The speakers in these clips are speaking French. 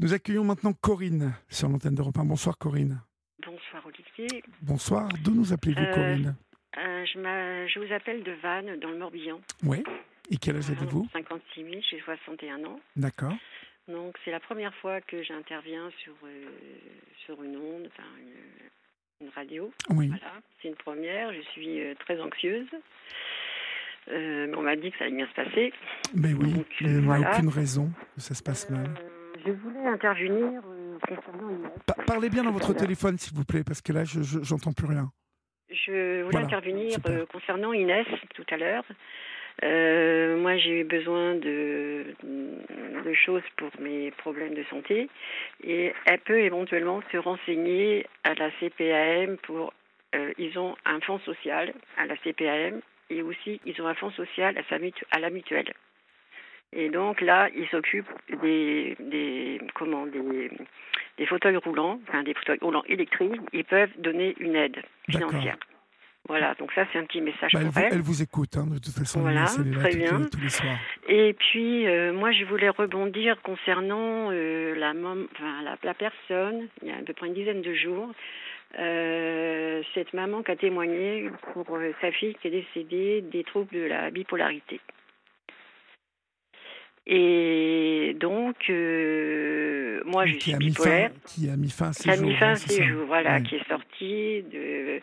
Nous accueillons maintenant Corinne sur l'antenne d'Europe 1. Bonsoir Corinne. Bonsoir Olivier. Bonsoir. D'où nous appelez-vous Euh, Corinne Euh, je, vous appelle de Vannes, dans le Morbihan. Oui. Et quel âge avez-vous 56 000, j'ai 61 ans. D'accord. Donc c'est la première fois que j'interviens sur, euh, sur une onde, enfin une, une radio. Oui. Voilà, c'est une première. Je suis très anxieuse. Mais on m'a dit que ça allait bien se passer. Mais oui, Donc, il n'y a voilà. aucune raison que ça se passe mal. Je voulais intervenir euh, concernant une parlez bien dans votre téléphone, s'il vous plaît, parce que là, je j'entends plus rien. Je voulais Voilà, intervenir euh, concernant Inès tout à l'heure. Euh, moi, j'ai eu besoin de, de choses pour mes problèmes de santé et elle peut éventuellement se renseigner à la CPAM pour. euh, ils ont un fonds social à la CPAM et aussi ils ont un fonds social à, sa mutu- à la mutuelle. Et donc là, ils s'occupent des, des comment des, des fauteuils roulants, enfin des fauteuils roulants électriques. Ils peuvent donner une aide financière. Voilà, donc ça c'est un petit message Bah, elle, vous, elle. elle vous écoute, hein, de toute façon. Voilà, elle très les- bien. tous les soirs. Et puis euh, moi je voulais rebondir concernant euh, la, mom- enfin, la, la personne, il y a à peu près une dizaine de jours, euh, cette maman qui a témoigné pour sa fille qui est décédée des troubles de la bipolarité. Et donc, euh, moi je qui, suis fin, bipolaire. qui a mis fin à ses qui a jours. mis fin hein, à c'est ses jours, voilà, Ouais. qui est sorti de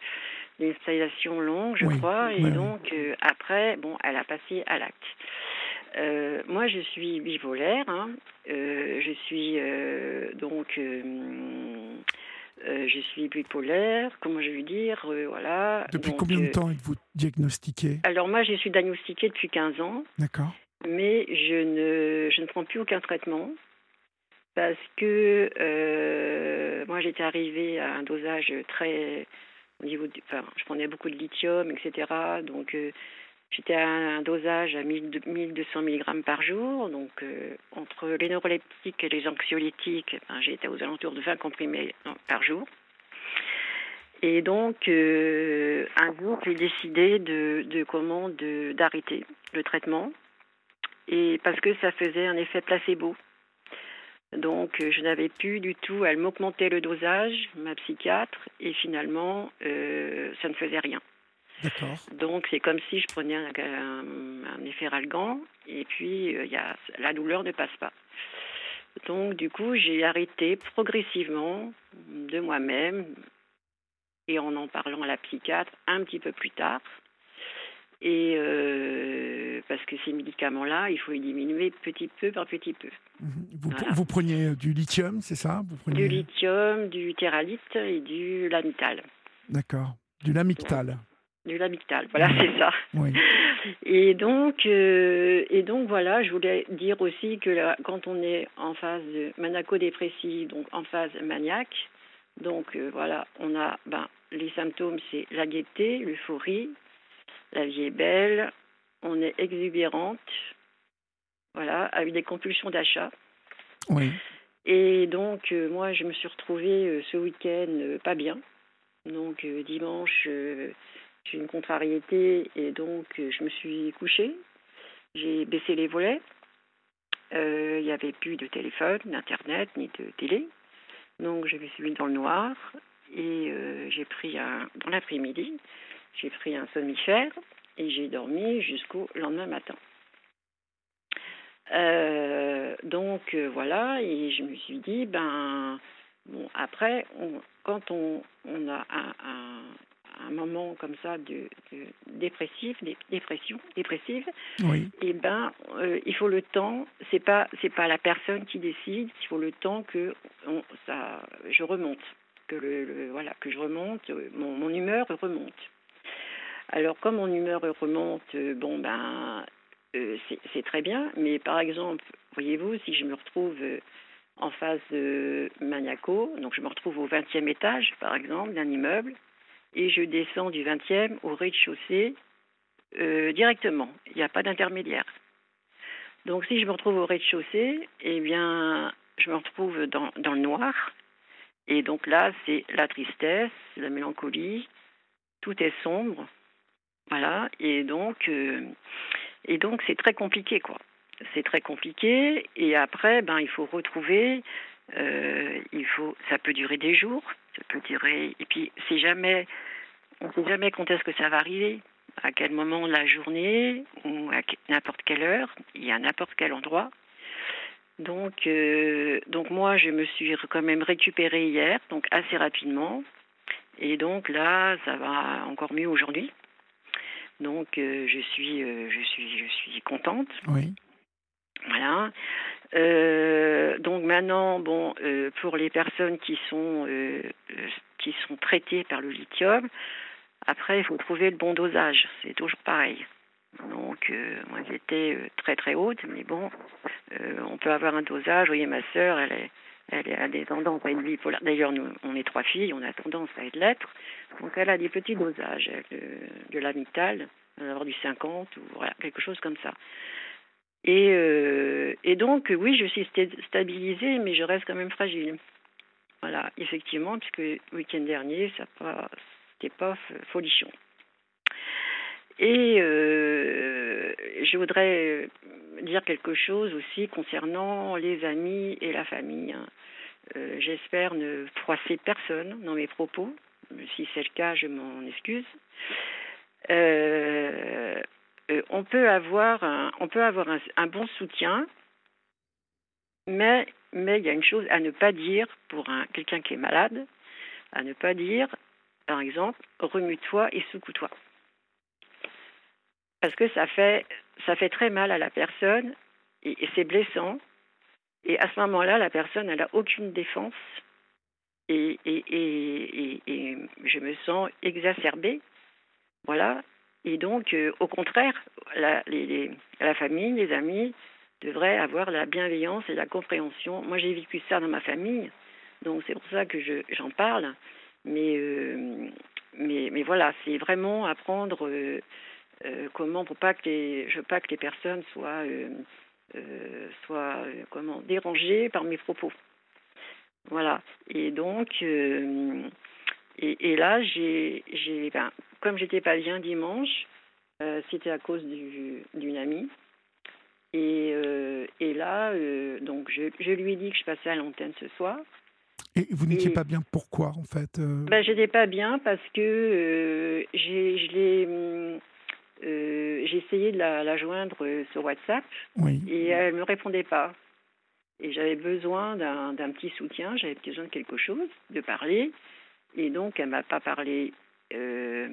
d'une installation longue, je Oui, crois, et donc euh, après, bon, elle a passé à l'acte. Euh, moi, je suis bipolaire, hein. Je suis donc, je suis bipolaire, comment je vais dire, voilà. Depuis Donc, combien de temps êtes-vous diagnostiqué Alors moi, je suis diagnostiquée depuis 15 ans D'accord. Mais je ne, je ne prends plus aucun traitement parce que euh, moi j'étais arrivée à un dosage très au niveau enfin je prenais beaucoup de lithium etc donc euh, j'étais à un dosage à 1000 1200 mg par jour. Donc euh, entre les neuroleptiques et les anxiolytiques enfin, j'étais aux alentours de 20 comprimés par jour. Et donc un jour j'ai décidé de, de comment d'arrêter le traitement et parce que ça faisait un effet placebo. Donc euh, je n'avais plus du tout, elle m'augmentait le dosage, ma psychiatre, et finalement euh, ça ne faisait rien. D'accord. Donc c'est comme si je prenais un, un, un efferalgan et puis euh, y a, la douleur ne passe pas. Donc du coup j'ai arrêté progressivement de moi-même et en en parlant à la psychiatre un petit peu plus tard. Et euh, parce que ces médicaments-là, il faut les diminuer petit peu par petit peu. Mhm. Vous, Voilà. vous preniez du lithium, c'est ça? Vous preniez... Du lithium, du théralite et du lamital. D'accord. Du lamictal. Du lamital, voilà, c'est ça. Oui. Et donc, euh, et donc voilà, je voulais dire aussi que là, quand on est en phase maniaco-dépressive, donc en phase maniaque, donc euh, voilà, on a ben, les symptômes, c'est la gaieté, l'euphorie, la vie est belle, on est exubérante, voilà, avec des compulsions d'achat. Oui. Et donc, euh, moi, je me suis retrouvée euh, ce week-end euh, pas bien. Donc, dimanche, j'ai une contrariété et donc je me suis couchée. J'ai baissé les volets. Il n'y avait plus de téléphone, d'internet, ni de télé. Donc, je me suis mise dans le noir et j'ai pris un. Dans l'après-midi, j'ai pris un somnifère et j'ai dormi jusqu'au lendemain matin. Euh, donc euh, voilà, et je me suis dit, ben, bon, après, on- quand on, on a un, un, un moment comme ça de, de dépressif, dé- dépression, dépressive, Oui. et ben, euh, il faut le temps. C'est pas, c'est pas la personne qui décide. Il faut le temps que on, ça, je remonte, que le, le- voilà, que je remonte, mon, mon humeur remonte. Alors, comme mon humeur remonte, euh, bon ben, euh, c'est très bien. Mais par exemple, voyez-vous, si je me retrouve euh, en phase de maniaco, donc je me retrouve au 20e étage, par exemple, d'un immeuble, et je descends du 20e au rez-de-chaussée directement. Il n'y a pas d'intermédiaire. Donc si je me retrouve au rez-de-chaussée, eh bien, je me retrouve dans le noir. Et donc là, c'est la tristesse, la mélancolie, tout est sombre. Voilà. Et donc, euh, et donc c'est très compliqué, quoi. c'est très compliqué. Et après, ben, il faut retrouver. Euh, il faut, ça peut durer des jours, ça peut durer. Et puis, c'est jamais, on ne sait jamais quand est-ce que ça va arriver, à quel moment de la journée ou à n'importe quelle heure, et à n'importe quel endroit. Donc, euh, donc moi, je me suis quand même récupérée hier, donc assez rapidement. Et donc là, ça va encore mieux aujourd'hui. Donc, euh, je suis, je suis, je suis contente. Oui. Voilà. Euh, donc maintenant, bon, euh, pour les personnes qui sont euh, qui sont traitées par le lithium, après il faut trouver le bon dosage. C'est toujours pareil. Donc moi j'étais très très haute, mais bon, on peut avoir un dosage. Vous voyez ma sœur, elle est elle a des tendances à être bipolaire. D'ailleurs, nous, on est trois filles, on a tendance à être l'être. Donc, elle a des petits dosages de, de l'amital, avoir du 50 ou voilà, quelque chose comme ça. Et, euh, donc, oui, je suis stabilisée, mais je reste quand même fragile. Voilà, effectivement, puisque le week-end dernier, ça pas, c'était pas folichon. Et euh, je voudrais dire quelque chose aussi concernant les amis et la famille. Euh, j'espère ne froisser personne dans mes propos. Si c'est le cas, je m'en excuse. Euh, euh, on peut avoir, un, on peut avoir un, bon soutien, mais mais il y a une chose à ne pas dire pour un, quelqu'un qui est malade, à ne pas dire, par exemple, remue-toi et secoue-toi. Parce que ça fait, ça fait très mal à la personne et, c'est blessant. Et à ce moment-là, la personne, elle n'a aucune défense. Et, et, et, je me sens exacerbée. Voilà. Et donc, euh, au contraire, la, la famille, les amis devraient avoir la bienveillance et la compréhension. Moi, j'ai vécu ça dans ma famille, donc c'est pour ça que j'en parle. Mais, euh, mais, mais voilà, c'est vraiment apprendre comment, pour pas que les, je veux pas que les personnes soient, soient comment, dérangées par mes propos. Voilà. Et donc, et, là, j'ai, j'ai, ben, comme j'étais pas bien dimanche, euh, c'était à cause d'une amie. Et, euh, et là, euh, donc, je, je, lui ai dit que je passais à l'antenne ce soir. Et vous n'étiez pas bien pourquoi, en fait ben, J'étais pas bien parce que j'ai, je l'ai. J'ai essayé de la, la, joindre sur WhatsApp oui. et elle ne me répondait pas. Et j'avais besoin d'un, petit soutien, j'avais besoin de quelque chose, de parler. Et donc, elle m'a pas parlé. Euh,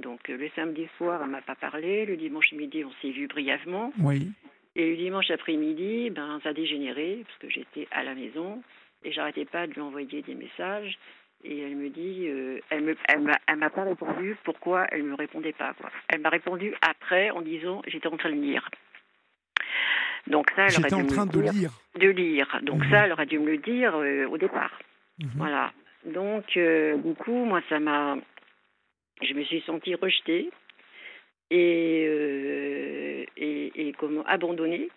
donc, le samedi soir, elle m'a pas parlé. Le dimanche midi, on s'est vu brièvement. Oui. Et le dimanche après-midi, ben, ça a dégénéré parce que j'étais à la maison et j'arrêtais pas de lui envoyer des messages. Et elle me dit, euh, elle me, elle m'a, pas répondu. Pourquoi elle me répondait pas quoi Elle m'a répondu après en disant, j'étais en train de lire. Donc ça, elle aurait dû en train de lire. De lire. Donc mhm. ça, elle aurait dû me le dire euh, au départ. Mhm. Voilà. Donc, euh, du coup, moi, ça m'a. Je me suis sentie rejetée et, euh, et, et, comment abandonnée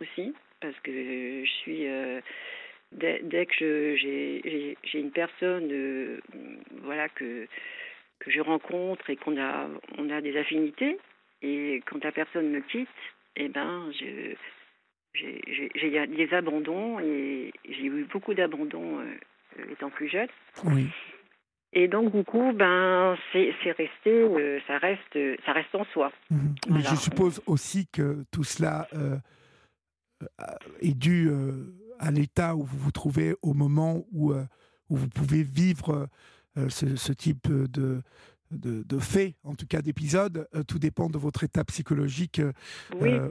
aussi, parce que je suis. Euh, dès, dès, que j'ai une personne voilà, que, que je rencontre et qu'on a, on a des affinités, et quand la personne me quitte, eh ben, je j'ai des abandons et j'ai eu beaucoup d'abandons euh, étant plus jeune. Oui. Et donc du coup, ben c'est resté, euh, ça reste, ça reste en soi. Mhm. Mais je suppose aussi que tout cela euh, est dû à l'état où vous vous trouvez au moment où, où vous pouvez vivre ce, ce, type de, de, de faits, en tout cas d'épisodes. tout dépend de votre état psychologique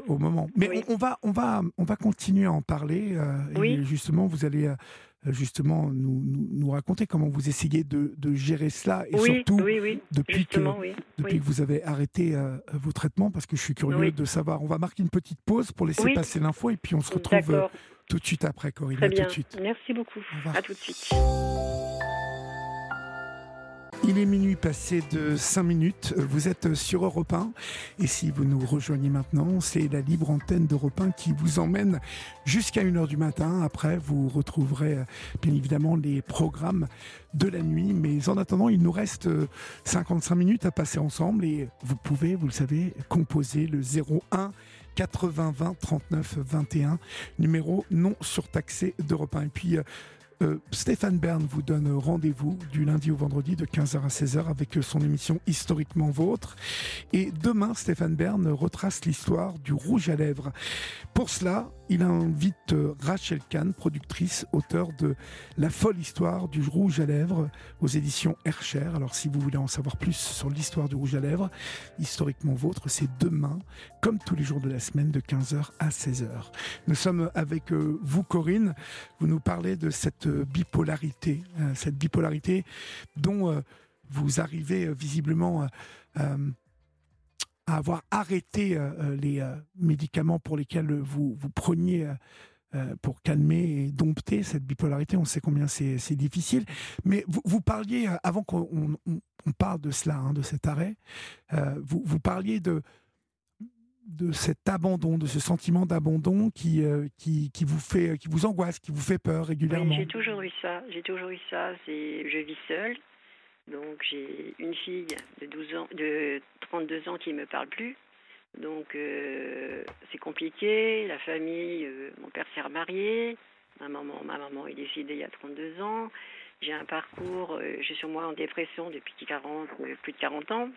au moment. Mais on, va, on, va, on va continuer à en parler. oui. Et justement, vous allez euh, justement nous, nous, raconter comment vous essayez de, de gérer cela et surtout depuis, que, depuis que vous avez arrêté euh, vos traitements parce que je suis curieux de savoir. On va marquer une petite pause pour laisser passer l'info et puis on se retrouve euh, tout de suite après Corinne. Très bien. Tout de suite. Merci beaucoup. À tout de suite. Il est minuit passé de 5 minutes. Vous êtes sur Europe 1. Et si vous nous rejoignez maintenant, c'est la libre antenne d'Europe 1 qui vous emmène jusqu'à 1h du matin. Après, vous retrouverez bien évidemment les programmes de la nuit. Mais en attendant, il nous reste 55 minutes à passer ensemble. Et vous pouvez, vous le savez, composer le 01 80 20 39 21, numéro non surtaxé d'Europe 1. Et puis, euh, Stéphane Bern vous donne rendez-vous du lundi au vendredi de 15h à 16h avec son émission Historiquement Vôtre. Et demain, Stéphane Bern retrace l'histoire du rouge à lèvres. Pour cela, il invite euh, Rachel Kahn, productrice, auteure de La folle histoire du rouge à lèvres aux éditions Hercher. Alors si vous voulez en savoir plus sur l'histoire du rouge à lèvres, historiquement vôtre, c'est demain, comme tous les jours de la semaine, de 15h à 16h. Nous sommes avec euh, vous, Corinne. Vous nous parlez de cette euh, bipolarité, cette bipolarité dont vous arrivez visiblement à avoir arrêté euh, euh, les euh, médicaments pour lesquels vous, preniez pour calmer et dompter cette bipolarité. On sait combien c'est difficile. Mais vous, parliez, avant qu'on on, parle de cela, hein, de cet arrêt, vous parliez de, de cet abandon, de ce sentiment d'abandon qui, qui, qui, vous fait, qui vous angoisse, qui vous fait peur régulièrement. j'ai toujours eu ça. J'ai toujours eu ça. Je vis seule. Donc j'ai une fille de 12 ans, de 32 ans qui me parle plus. Donc euh, c'est compliqué. La famille, euh, mon père s'est remarié. Ma maman, ma maman est décédée il y a 32 ans. J'ai un parcours, euh, je suis moi en dépression depuis 40, plus de 40 ans.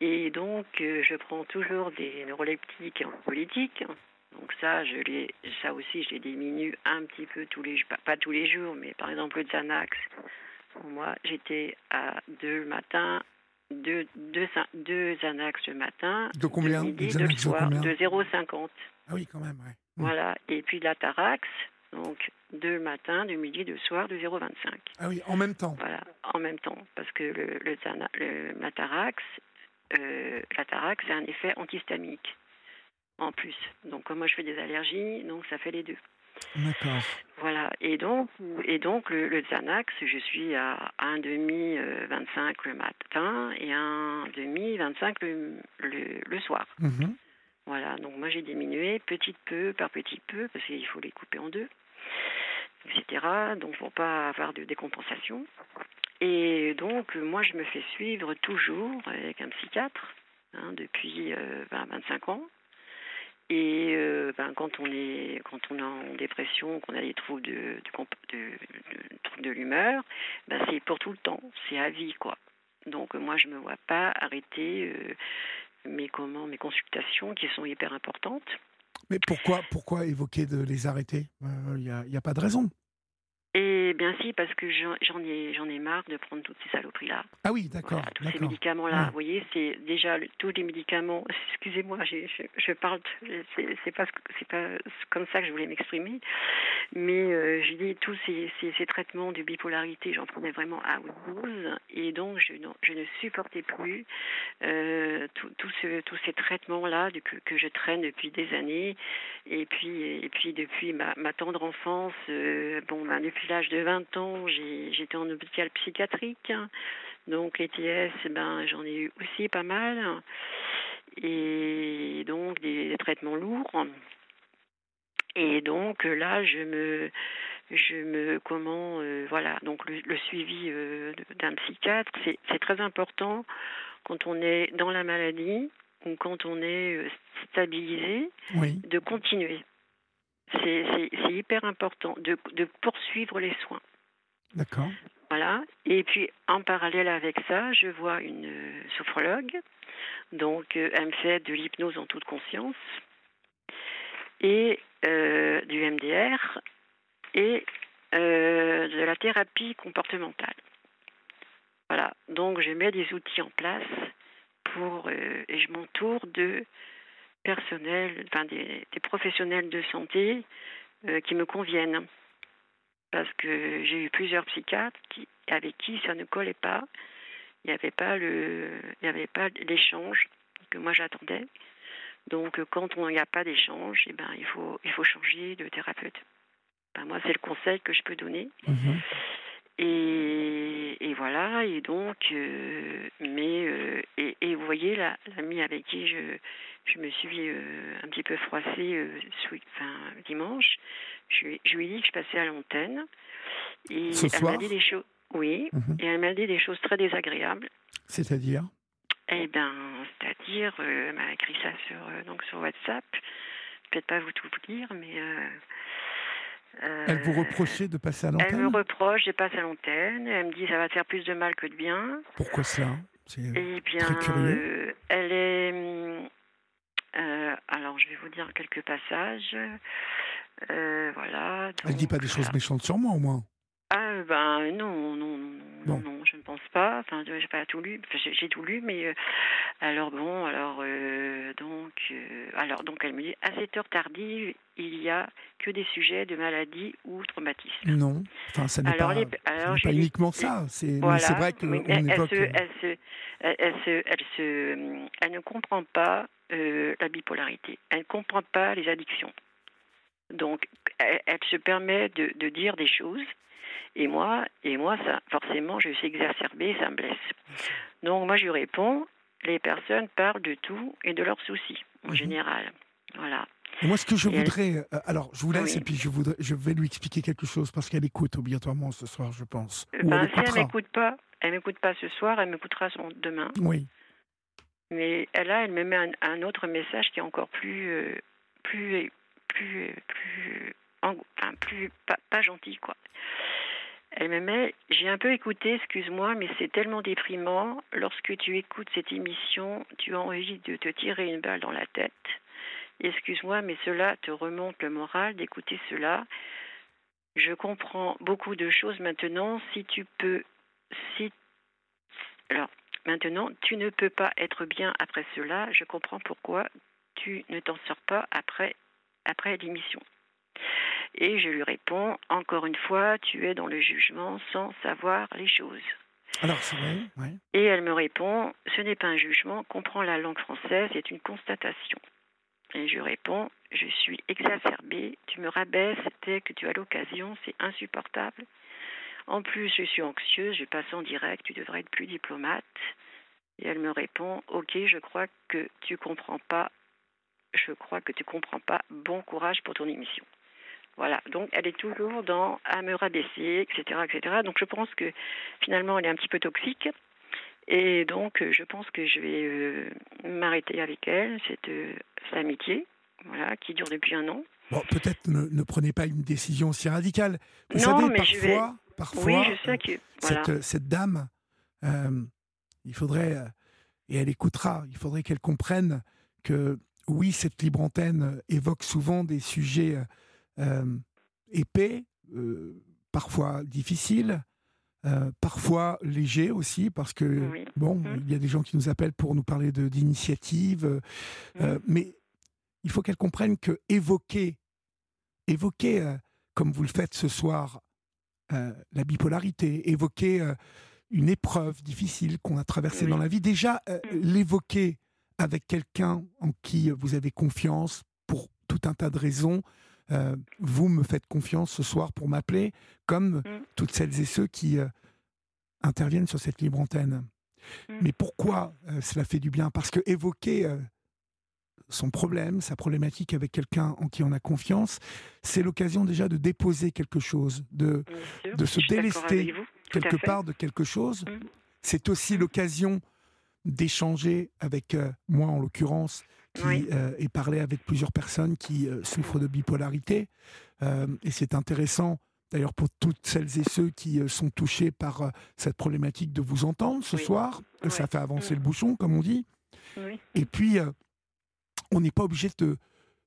Et donc je prends toujours des neuroleptiques politiques. Donc ça, je ça aussi, je les diminue un petit peu tous les, pas, pas tous les jours, mais par exemple le Xanax, moi, j'étais à deux le matin, deux, deux, deux Xanax le matin. De combien De midi, de soir, de 0,50. Ah oui, quand même, ouais. Voilà. Et puis la Tarax, donc deux le matin, de midi, de soir, de 0,25. Ah oui, en même temps. Voilà, en même temps. Parce que le, le, le la Tarax, euh, la Tarax, c'est un effet antihistamique en plus. Donc, comme moi je fais des allergies, donc ça fait les deux. D'accord. Voilà. Et donc, et donc le, le Xanax, je suis à un demi 25 le matin et un demi 25 le, le, soir. Mhm. Voilà. Donc moi j'ai diminué petit peu par petit peu parce qu'il faut les couper en deux, etc. Donc pour pas avoir de décompensation. Et donc moi je me fais suivre toujours avec un psychiatre hein, depuis 25 euh, ans. Et euh, ben, quand on est quand on est en dépression, qu'on a des troubles de, de, de, de l'humeur, ben, c'est pour tout le temps, c'est à vie quoi. Donc moi je me vois pas arrêter euh, mes comment mes consultations qui sont hyper importantes. Mais pourquoi pourquoi évoquer de les arrêter? Il n'y a pas de raison. Et bien si, parce que j'en ai, j'en ai marre de prendre toutes ces saloperies-là. Ah oui, d'accord. tous ces médicaments-là, vous voyez, c'est déjà tous les médicaments. Excusez-moi, je, je, parle, c'est pas, c'est pas comme ça que je voulais m'exprimer, mais euh, je dis tous ces, ces, traitements de bipolarité, j'en prenais vraiment à dose, et donc je, je ne supportais plus euh, tous ces traitements-là que, que je traîne depuis des années, et puis, et puis depuis ma, ma tendre enfance, euh, bon, ben, depuis l'âge de 20 ans, j'étais en hôpital psychiatrique. Donc les TS, ben, j'en ai eu aussi pas mal. Et donc des, traitements lourds. Et donc là, je me, je me, comment, euh, voilà, donc le, suivi euh, d'un psychiatre, c'est très important quand on est dans la maladie ou quand on est euh, stabilisé, de continuer. C'est hyper important de, de, poursuivre les soins. D'accord. Voilà. Et puis, en parallèle avec ça, je vois une sophrologue. Donc, euh, elle me fait de l'hypnose en toute conscience et euh, du MDR et euh, de la thérapie comportementale. Voilà. Donc, je mets des outils en place pour et je m'entoure de personnels, enfin des, professionnels de santé euh, qui me conviennent. Parce que j'ai eu plusieurs psychiatres qui, avec qui ça ne collait pas. Il n'y avait pas le, l'échange que moi j'attendais. Donc quand on n'y a pas d'échange, eh ben il faut, il faut changer de thérapeute. Moi c'est le conseil que je peux donner. Mhm. Et, et, voilà, et donc, euh, mais, euh, et, et, vous voyez, l'ami avec qui je, je me suis euh, un petit peu froissée enfin, dimanche, je, je, lui ai dit que je passais à l'antenne. Et Ce elle m'a dit des choses, oui, mhm. et elle m'a dit des choses très désagréables. C'est-à-dire? Eh bien, c'est-à-dire, elle m'a écrit ça sur, donc sur WhatsApp. Peut-être pas vous tout lire, mais. Elle vous reprochait de passer à l'antenne Elle me reproche de passer à l'antenne. Elle me dit ça va te faire plus de mal que de bien. Pourquoi cela? Eh bien, elle est. Hum, alors, je vais vous dire quelques passages. voilà. elle ne dit pas des choses méchantes sur moi, au moins ah ben non, non, non, non, je ne pense pas. Enfin, j'ai pas tout lu. j'ai tout lu, mais euh, alors bon, alors euh, donc, euh, alors donc elle me dit à cette heure tardive, il y a que des sujets de maladie ou traumatisme. Non, enfin ça n'est pas, alors, pas uniquement ça. C'est vrai que elle, évoque... se, elle, se, elle, se, elle, se, elle ne comprend pas la bipolarité. Elle ne comprend pas les addictions. Donc, elle, elle se permet de, de dire des choses et moi, et moi, ça, forcément, je suis exacerbée, ça me blesse. Donc moi, je lui réponds, les personnes parlent de tout et de leurs soucis, en mhm. général. Voilà. moi, ce que je voudrais, euh, alors je vous laisse et puis je, voudrais, je vais lui expliquer quelque chose parce qu'elle écoute obligatoirement ce soir, je pense. Euh, ben, elle si elle m'écoute pas, elle m'écoute pas ce soir, elle m'écoutera demain. Oui. Mais là, elle me met un, autre message qui est encore plus, euh, plus, plus, plus, enfin, plus pas, pas gentil, quoi. Elle me met, j'ai un peu écouté, excuse-moi, mais c'est tellement déprimant. Lorsque tu écoutes cette émission, tu as envie de te tirer une balle dans la tête. Excuse-moi, mais cela te remonte le moral d'écouter cela. Je comprends beaucoup de choses maintenant. Si tu peux, si, alors maintenant, tu ne peux pas être bien après cela. Je comprends pourquoi tu ne t'en sors pas après, après l'émission. Et je lui réponds, encore une fois, tu es dans le jugement sans savoir les choses. Alors, c'est vrai, oui. Et elle me répond, ce n'est pas un jugement, comprends la langue française, c'est une constatation. Et je réponds, je suis exacerbée, tu me rabaisses dès que tu as l'occasion, c'est insupportable. En plus, je suis anxieuse, je passe en direct, tu devrais être plus diplomate. Et elle me répond, ok, je crois que tu comprends pas, je crois que tu comprends pas, bon courage pour ton émission. Voilà, donc elle est toujours dans à me rabaisser, etc., etc. Donc je pense que finalement elle est un petit peu toxique. Et donc je pense que je vais euh, m'arrêter avec elle, cette, euh, amitié, voilà, qui dure depuis un an. Bon, peut-être ne, prenez pas une décision aussi radicale. Vous savez, parfois, je vais... parfois, oui, je sais que, cette, cette, dame, euh, il faudrait, et elle écoutera, il faudrait qu'elle comprenne que oui, cette libre antenne évoque souvent des sujets euh, épais, euh, parfois difficile, euh, parfois léger aussi, parce que, bon, mmh. il y a des gens qui nous appellent pour nous parler d'initiatives, mmh. mais il faut qu'elle comprenne que évoquer, évoquer comme vous le faites ce soir, la bipolarité, évoquer une épreuve difficile qu'on a traversée dans la vie, déjà mmh. l'évoquer avec quelqu'un en qui vous avez confiance pour tout un tas de raisons, euh, vous me faites confiance ce soir pour m'appeler, comme mm. toutes celles et ceux qui euh, interviennent sur cette libre antenne. Mm. Mais pourquoi euh, cela fait du bien? Parce que évoquer son problème, sa problématique avec quelqu'un en qui on a confiance, c'est l'occasion déjà de déposer quelque chose, de, de se délester quelque part de quelque chose. Mm. C'est aussi l'occasion d'échanger avec moi, en l'occurrence, qui euh, est parlé avec plusieurs personnes qui euh, souffrent de bipolarité. Euh, et c'est intéressant, d'ailleurs, pour toutes celles et ceux qui sont touchés par cette problématique de vous entendre ce soir. Ça fait avancer le mm. bouchon, comme on dit. Et puis, on n'est pas obligé de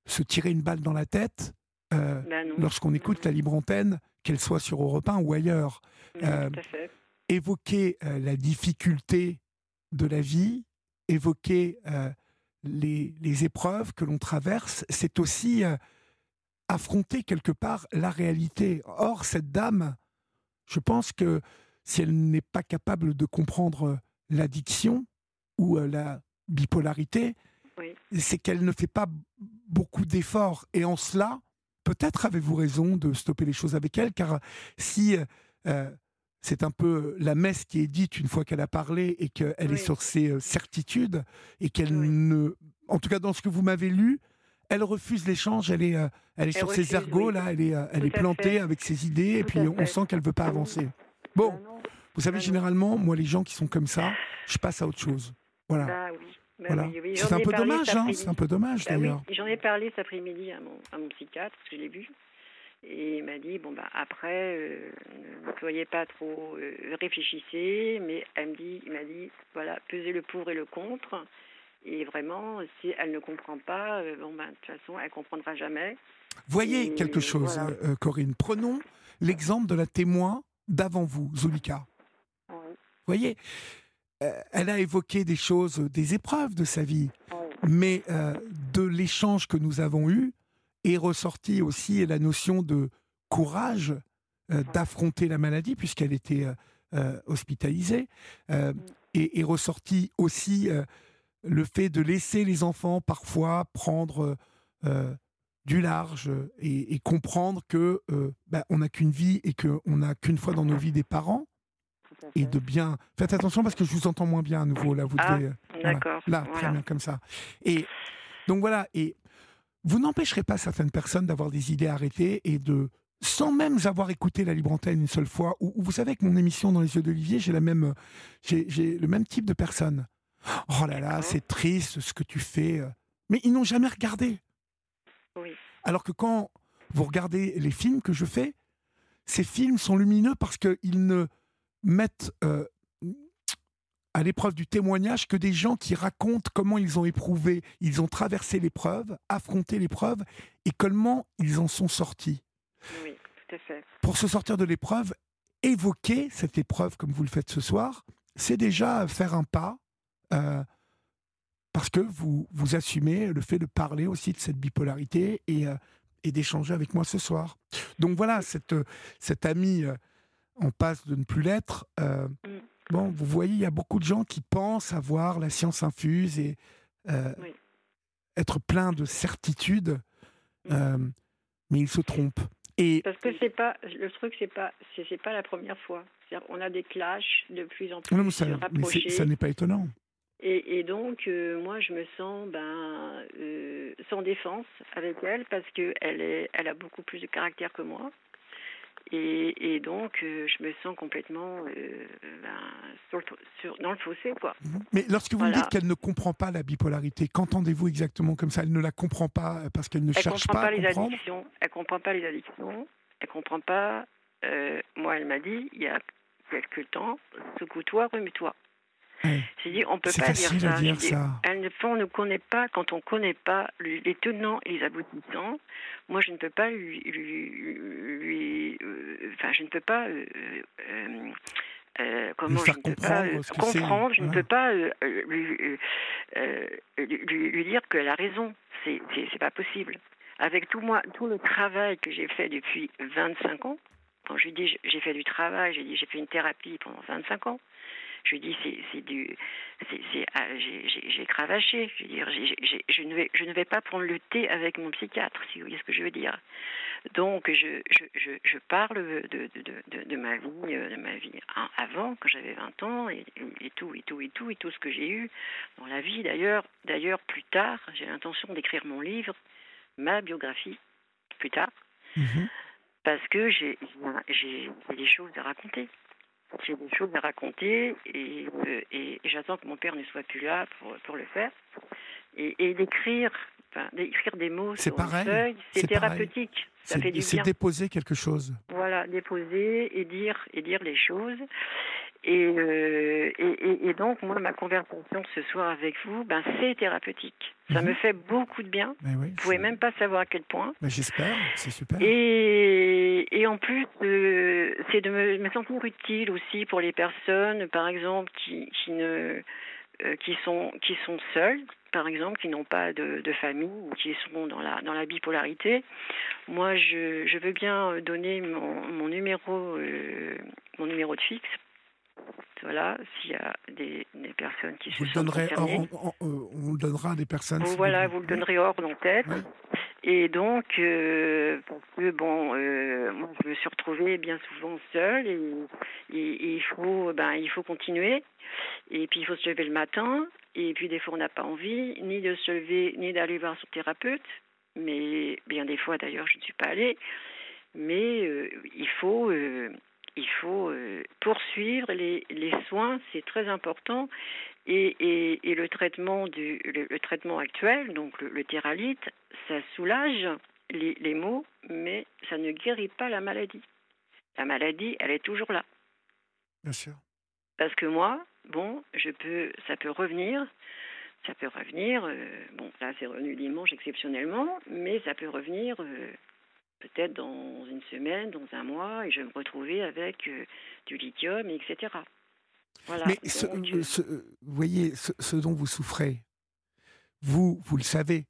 se tirer une balle dans la tête bah lorsqu'on écoute la libre antenne, qu'elle soit sur Europe 1 ou ailleurs. évoquer la difficulté de la vie, évoquer les, épreuves que l'on traverse, c'est aussi euh, affronter quelque part la réalité. Or, cette dame, je pense que si elle n'est pas capable de comprendre euh, l'addiction ou euh, la bipolarité, c'est qu'elle ne fait pas beaucoup d'efforts. Et en cela, peut-être avez-vous raison de stopper les choses avec elle, car si c'est un peu la messe qui est dite une fois qu'elle a parlé et qu'elle est sur ses euh, certitudes et qu'elle ne, en tout cas dans ce que vous m'avez lu, elle refuse l'échange, elle est, euh, elle est sur ses ergots là, elle est, euh, elle est plantée avec ses idées et puis on sent qu'elle veut pas avancer. Bon, vous savez généralement, moi les gens qui sont comme ça, je passe à autre chose. Voilà. Bah oui. Bah voilà. oui, oui. C'est un peu dommage, hein, c'est un peu dommage oui, d'ailleurs. J'en ai parlé cet après-midi à mon, à mon psychiatre, parce que je l'ai vu. Et il m'a dit, bon, bah, après, euh, ne soyez pas trop, euh, réfléchissez, mais elle me dit, il m'a dit, voilà, pesez le pour et le contre. Et vraiment, si elle ne comprend pas, euh, bon, ben, de toute façon, elle comprendra jamais. Voyez Et quelque chose, voilà. Corinne. Prenons l'exemple de la témoin d'avant vous, Zulika. voyez, euh, elle a évoqué des choses, des épreuves de sa vie, mais de l'échange que nous avons eu est ressorti aussi la notion de courage euh, d'affronter la maladie puisqu'elle était euh, euh, hospitalisée, euh, et est ressorti aussi le fait de laisser les enfants parfois prendre du large et, et comprendre que bah, on n'a qu'une vie et qu'on n'a qu'une fois dans nos vies des parents et de bien. Faites attention parce que je vous entends moins bien à nouveau. Là, vous Ah, devez. voilà. D'accord. Là, très bien, comme ça. Et donc voilà. Et vous n'empêcherez pas certaines personnes d'avoir des idées arrêtées et de. Sans même avoir écouté la libre antenne une seule fois, ou, ou vous savez que mon émission dans les yeux d'Olivier, j'ai la même, j'ai, le même type de personne. Oh là là, D'accord. c'est triste ce que tu fais. euh. Mais ils n'ont jamais regardé. Oui. Alors que quand vous regardez les films que je fais, ces films sont lumineux parce qu'ils ne mettent euh, à l'épreuve du témoignage que des gens qui racontent comment ils ont éprouvé, ils ont traversé l'épreuve, affronté l'épreuve et comment ils en sont sortis. Oui, tout à fait. Pour se sortir de l'épreuve, évoquer cette épreuve comme vous le faites ce soir, c'est déjà faire un pas. euh, parce que vous, vous assumez le fait de parler aussi de cette bipolarité et, euh, et d'échanger avec moi ce soir. Donc voilà, cette, euh, cette amie euh, en passe de ne plus l'être. Mm. Bon, vous voyez, il y a beaucoup de gens qui pensent avoir la science infuse et euh, Oui. être plein de certitudes, euh, mais ils se trompent. Et Parce que c'est pas le truc, c'est pas c'est pas la première fois. On a des clashs de plus en plus non, mais ça, mais n'est pas étonnant. Et, et donc, euh, moi, je me sens ben, sans défense avec elle parce que elle est, elle a beaucoup plus de caractère que moi. Et, et donc, euh, je me sens complètement euh, ben, sur le, sur- dans le fossé, quoi. Mhm. Mais lorsque vous me dites qu'elle ne comprend pas la bipolarité, qu'entendez-vous exactement comme ça? Elle ne la comprend pas parce qu'elle ne Elle cherche comprend pas pas, à les comprendre? addictions. Elle comprend pas les addictions. Elle comprend pas. euh, moi, elle m'a dit il y a quelque temps, secoue-toi, remue-toi. Ouais. J'ai dit on peut pas dire ça. dire dit, ça. On ne connaît pas, quand on ne connaît pas le- les tenants et les aboutissants, moi je ne peux pas lui. lui, lui- euh, enfin, je ne peux pas. euh, euh, euh, comment je ne peux pas comprendre euh, je ne peux pas euh, lui, lui, lui dire qu'elle a raison. C'est c'est- c'est pas possible. Avec tout moi, tout le travail que j'ai fait depuis 25 ans, quand je lui dis j'ai fait du travail, j'ai dit j'ai fait une thérapie pendant 25 ans. Je lui dis c'est c'est du c'est c'est ah, j'ai- j'ai j'ai cravaché. Je veux dire j'ai- je ne vais je ne vais pas prendre le thé avec mon psychiatre si vous voyez ce que je veux dire. Donc je je, je, je parle de, de, de, ma vie euh, de ma vie avant quand j'avais 20 ans et, tout et tout et tout et tout ce que j'ai eu dans la vie d'ailleurs d'ailleurs plus tard j'ai l'intention d'écrire mon livre ma biographie plus tard Mhm. parce que j'ai j'ai des choses à raconter. J'ai des choses à raconter et, euh, et, et j'attends que mon père ne soit plus là pour, pour le faire. Et, et d'écrire, enfin, d'écrire des mots C'est sur pareil, feuille, c'est pareil. thérapeutique. Ça fait C'est du c'est déposer quelque chose. Voilà, déposer et dire et dire les choses. Et, euh, et, donc moi ma conversation ce soir avec vous, ben c'est thérapeutique. Ça Mhm. me fait beaucoup de bien. Oui, Vous pouvez c'est- même pas savoir à quel point. J'espère, c'est super. Et, et en plus, euh, c'est de me, me sentir utile aussi pour les personnes, par exemple, qui, qui, ne, euh, qui, sont, qui sont seules, par exemple, qui n'ont pas de, de famille, ou qui sont dans la, dans la bipolarité. Moi, je, je veux bien donner mon, mon, numéro, mon numéro de fixe. Voilà, s'il y a des, des personnes qui Vous se le sont donnerez hors- concernées. en- en- euh, on le donnera à des personnes. Vous, si voilà, vous le donnerez hors d'entête. Ouais. Et donc, euh, parce que bon, euh, moi, je me suis retrouvée bien souvent seule et, et- et il faut, ben, il faut continuer. Et puis il faut se lever le matin. Et puis des fois, on n'a pas envie ni de se lever ni d'aller voir son thérapeute. Mais bien des fois, d'ailleurs, je ne suis pas allée. Mais euh, il faut, euh, il faut euh, poursuivre les, les soins, c'est très important. Et, et, le traitement du le, traitement actuel, donc le, le ça soulage les, les maux, mais ça ne guérit pas la maladie. La maladie, elle est toujours là. Bien sûr. Parce que moi, bon, je peux, ça peut revenir, ça peut revenir. Euh, bon, là, c'est revenu dimanche exceptionnellement, mais ça peut revenir euh, peut-être dans une semaine, dans un mois, et je vais me retrouver avec euh, du lithium, etc. Voilà. Mais vous voyez, ce, dont vous souffrez, vous, vous le savez,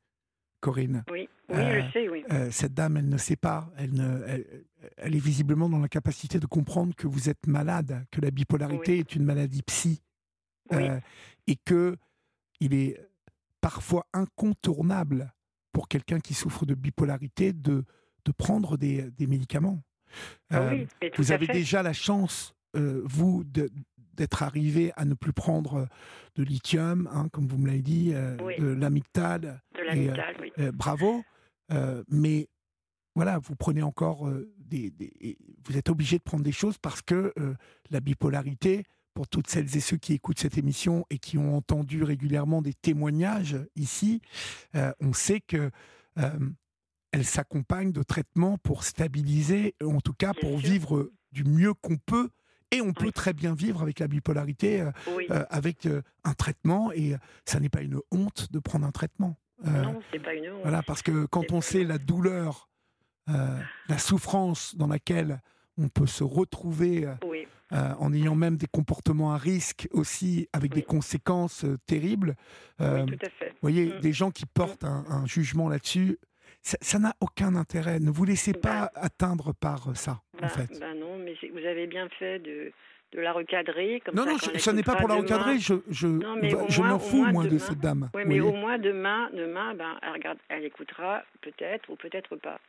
Corinne. Oui, oui je sais, oui. cette dame, elle ne sait pas. Elle, ne, elle, est visiblement dans la capacité de comprendre que vous êtes malade, que la bipolarité est une maladie psy. et que il est parfois incontournable pour quelqu'un qui souffre de bipolarité de, de prendre des, des médicaments. Ah euh, vous avez déjà la chance, euh, vous, d'être arrivé à ne plus prendre de lithium, hein, comme vous me l'avez dit, euh, de l'amygdale. oui. bravo. mais voilà, vous prenez encore des, des, Vous êtes obligé de prendre des choses parce que la bipolarité, pour toutes celles et ceux qui écoutent cette émission et qui ont entendu régulièrement des témoignages ici, euh, on sait que euh, elle s'accompagne de traitements pour stabiliser, en tout cas pour vivre du mieux qu'on peut. Et on peut très bien vivre avec la bipolarité, euh, avec un traitement. Et ça n'est pas une honte de prendre un traitement. non, c'est pas une honte. Voilà, parce que quand on sait la douleur, la souffrance dans laquelle on peut se retrouver euh, en ayant même des comportements à risque aussi, avec des conséquences euh, terribles. Euh, tout à fait. Vous voyez, mm. des gens qui portent un, jugement là-dessus, ça n'a aucun intérêt. Ne vous laissez pas bah. atteindre par ça, en bah, fait. Bah non, mais vous avez bien fait de, de la recadrer. Comme non, ça, non, ce n'est pas pour la recadrer. Je, je, je m'en fous, moi, de cette dame. Oui, mais au moins demain, demain ben, elle, regarde, elle écoutera peut-être ou peut-être pas.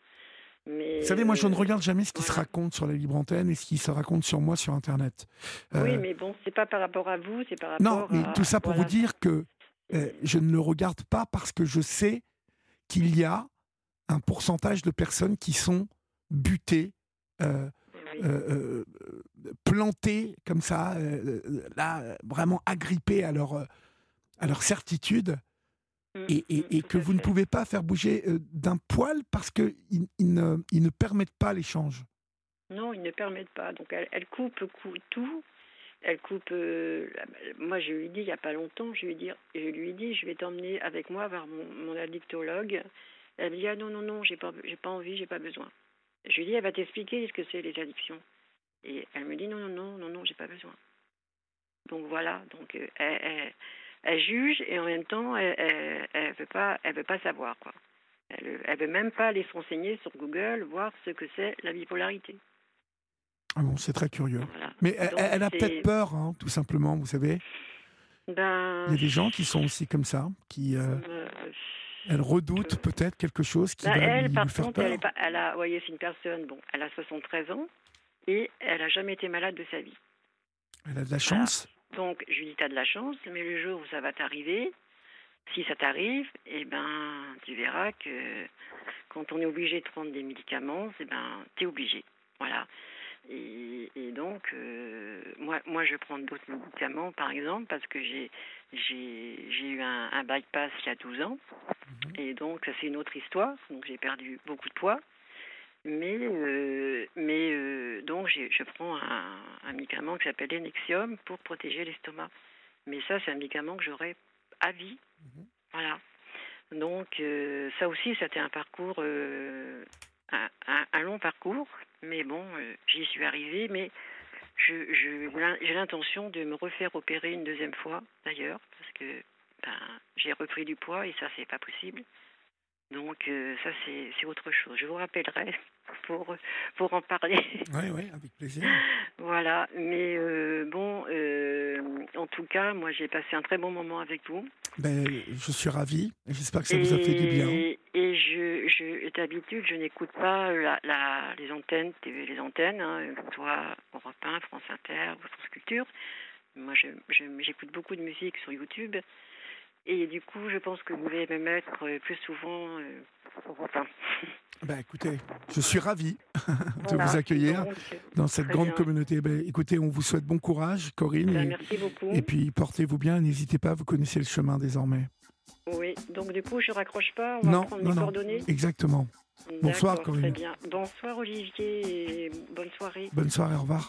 Vous savez, moi, je ne regarde jamais ce qui se raconte sur la libre antenne et ce qui se raconte sur moi sur Internet. oui, euh, mais bon, c'est pas par rapport à vous, c'est par rapport non, mais tout ça pour vous dire que euh, je ne le regarde pas parce que je sais qu'il y a un pourcentage de personnes qui sont butées, euh, plantées comme ça, là, vraiment agrippées à leur, à leur certitude Mm, et, mm, que vous ne pouvez pas faire bouger euh, d'un poil parce qu'ils ils ne, ils ne permettent pas l'échange. Non, ils ne permettent pas. Donc elle, elle coupe tout. Elle coupe. Euh, moi, je lui ai dit il n'y a pas longtemps, je lui ai dit, je lui ai dit, je vais t'emmener avec moi vers mon, mon addictologue. Elle me dit ah non non non, j'ai pas j'ai pas envie, j'ai pas besoin. Je lui dit elle va t'expliquer ce que c'est les addictions. Et elle me dit non non non non non, j'ai pas besoin. Donc voilà. Donc euh, elle, elle juge et en même temps, elle, elle, veut pas, elle veut pas savoir quoi. Elle, elle veut même pas aller se renseigner sur Google, voir ce que c'est la bipolarité. Ah bon, c'est très curieux. Mais elle, a peut-être peur, hein, tout simplement, vous savez. Ben, Il y a des gens qui sont aussi comme ça, qui. Euh, euh, elle redoute peut-être quelque chose qui ben, va elle, lui, par faire contre, peur. Elle, pas, elle a, voyez, c'est une personne, bon, elle a 73 ans et elle a jamais été malade de sa vie. Elle a de la chance. Donc, je lui dis, t'as de la chance, mais le jour où ça va t'arriver, si ça t'arrive, eh ben, tu verras que quand on est obligé de prendre des médicaments, eh ben, t'es obligé. Voilà. Et, donc, euh, moi, moi, je prends d'autres médicaments, par exemple, parce que j'ai j'ai eu un, un, bypass il y a 12 ans. Mhm. Et donc, ça, c'est une autre histoire. Donc, j'ai perdu beaucoup de poids. Mais, euh, mais euh, donc, je prends un, un, médicament qui s'appelle Enexium pour protéger l'estomac. Mais ça, c'est un médicament que j'aurai à vie. Mhm. Voilà. Donc, euh, ça aussi, c'était un parcours, un, un, long parcours. Mais bon, j'y suis arrivée. Mais j'ai l'intention de me refaire opérer une deuxième fois, d'ailleurs, parce que ben, j'ai repris du poids et ça, c'est pas possible. Donc euh, ça c'est autre chose. Je vous rappellerai pour pour en parler. Oui oui avec plaisir. voilà mais euh, bon euh, en tout cas moi j'ai passé un très bon moment avec vous. Ben je suis ravi. J'espère que ça vous a fait du bien. Et je je d'habitude je n'écoute pas la, la, les antennes TV les antennes hein, soit Europe 1, France Inter France Culture. Moi j'écoute beaucoup de musique sur YouTube. Et du coup, je pense que vous allez me mettre euh, plus souvent euh, au repas. Ben, écoutez, je suis ravi de Voilà. vous accueillir Donc, dans cette grande bien. communauté. Ben, écoutez, on vous souhaite bon courage, Corinne. ben, et- merci beaucoup. Et puis portez-vous bien, n'hésitez pas, vous connaissez le chemin désormais. Oui, donc du coup, je raccroche pas, on va Non, prendre non, mes non. coordonnées. Exactement. Bonsoir, Corinne. Très bien. Bonsoir Olivier et bonne soirée. Bonne soirée, au revoir.